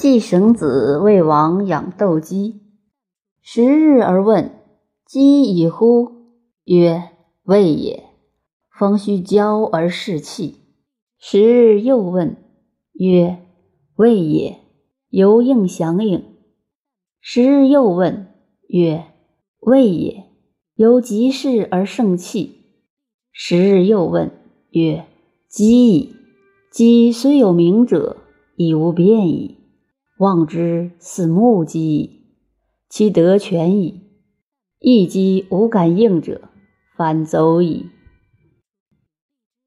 季绳子为王养斗鸡，十日而问：“鸡已乎？”曰：“未也。”风须交而视气。十日又问，曰：“未也。”犹应响应。十日又问，曰：“未也。”犹急视而胜气。十日又问，曰：“鸡矣。”鸡虽有鸣者，已无变矣。望之似木鸡，其得全矣。一鸡无敢应者，反走矣。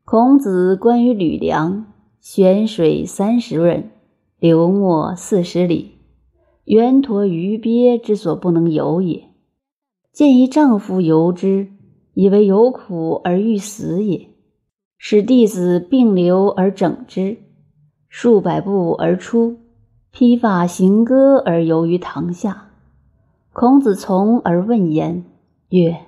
孔子关于吕梁，玄水三十仞，流没四十里，圆陀鱼鳖之所不能游也。见一丈夫游之，以为有苦而欲死也，使弟子并流而整之，数百步而出。披发行歌而游于堂下，孔子从而问言曰：“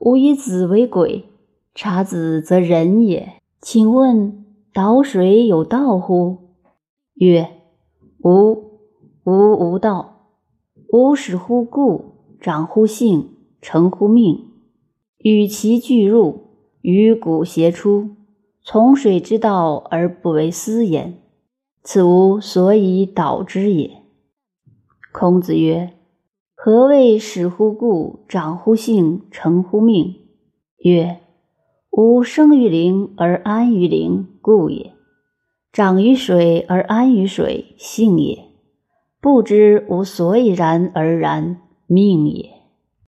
吾以子为鬼，察子则人也。请问蹈水有道乎？”曰：“吾吾无道。吾始乎故，长乎性，成乎命。与其俱入，与古偕出，从水之道而不为斯焉。”此无所以导之也。孔子曰：“何谓始乎故，长乎性，成乎命？”曰：“吾生于灵而安于灵，故也；长于水而安于水，性也。不知吾所以然而然，命也。”